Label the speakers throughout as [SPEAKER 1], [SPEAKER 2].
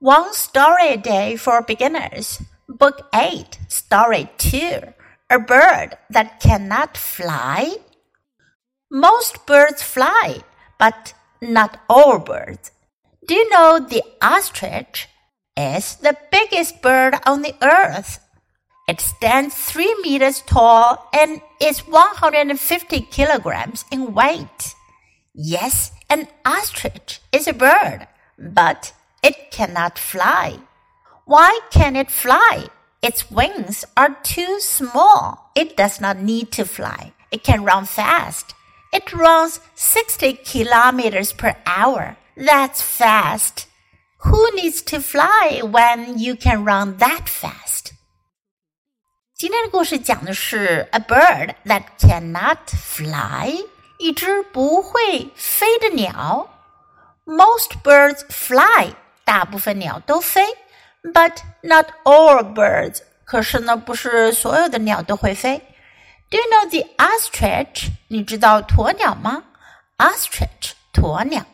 [SPEAKER 1] One Story a Day for Beginners, Book 8, Story 2 A Bird That Cannot Fly. Most birds fly, but not all birds. Do you know the ostrich is the biggest bird on the earth? It stands 3 meters tall and is 150 kilograms in weight. Yes, an ostrich is a bird, but it cannot fly. Why can it fly? Its wings are too small. It does not need to fly. It can run fast. It runs 60 kilometers per hour. That's fast. Who needs to fly when you can run that fast? 今天的故事讲的是 a bird that cannot fly，一只不会飞的鸟。Most birds fly 大部分鸟都飞，but not all birds。可是呢，不是所有的鸟都会飞。Do you know the ostrich？你知道鸵鸟吗？Ostrich，鸵鸟。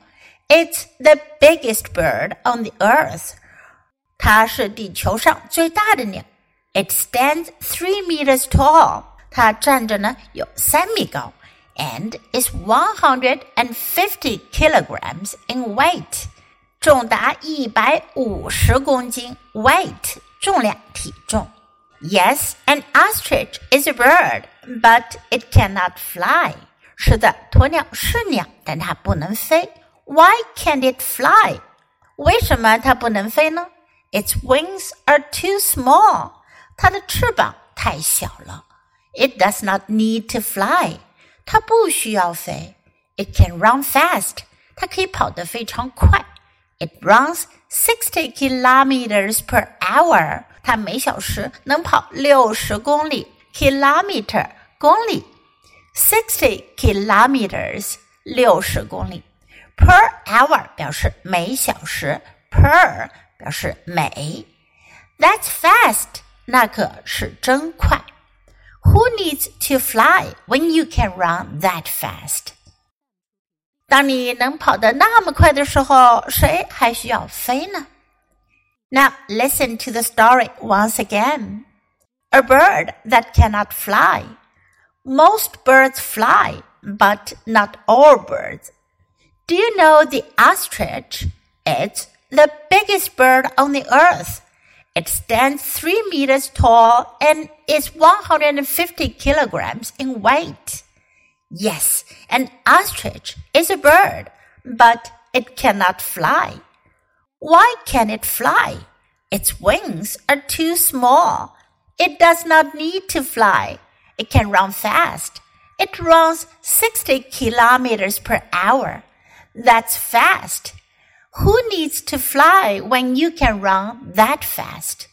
[SPEAKER 1] It's the biggest bird on the earth。它是地球上最大的鸟。It stands three meters tall。它站着呢有三米高，and is one hundred and fifty kilograms in weight。 重达一百五十公斤，weight 重量体重。Yes, an ostrich is a bird, but it cannot fly. 是的，鸵鸟是鸟，但它不能飞。Why can't it fly? 为什么它不能飞呢？Its wings are too small. 它的翅膀太小了。It does not need to fly. 它不需要飞。It can run fast. 它可以跑得非常快。 it runs sixty kilometers per hour. 它每小时能跑六十公里，kilometer 公里，sixty kilometers 六十公里，per hour 表示每小时，per 表示每。That's fast，那可是真快。Who needs to fly when you can run that fast？ 当你能跑得那么快的时候，谁还需要飞呢？Now listen to the story once again. A bird that cannot fly. Most birds fly, but not all birds. Do you know the ostrich? It's the biggest bird on the earth. It stands three meters tall and is 150 kilograms in weight. Yes, an ostrich is a bird, but it cannot fly. Why can it fly? Its wings are too small. It does not need to fly. It can run fast. It runs 60 kilometers per hour. That's fast. Who needs to fly when you can run that fast?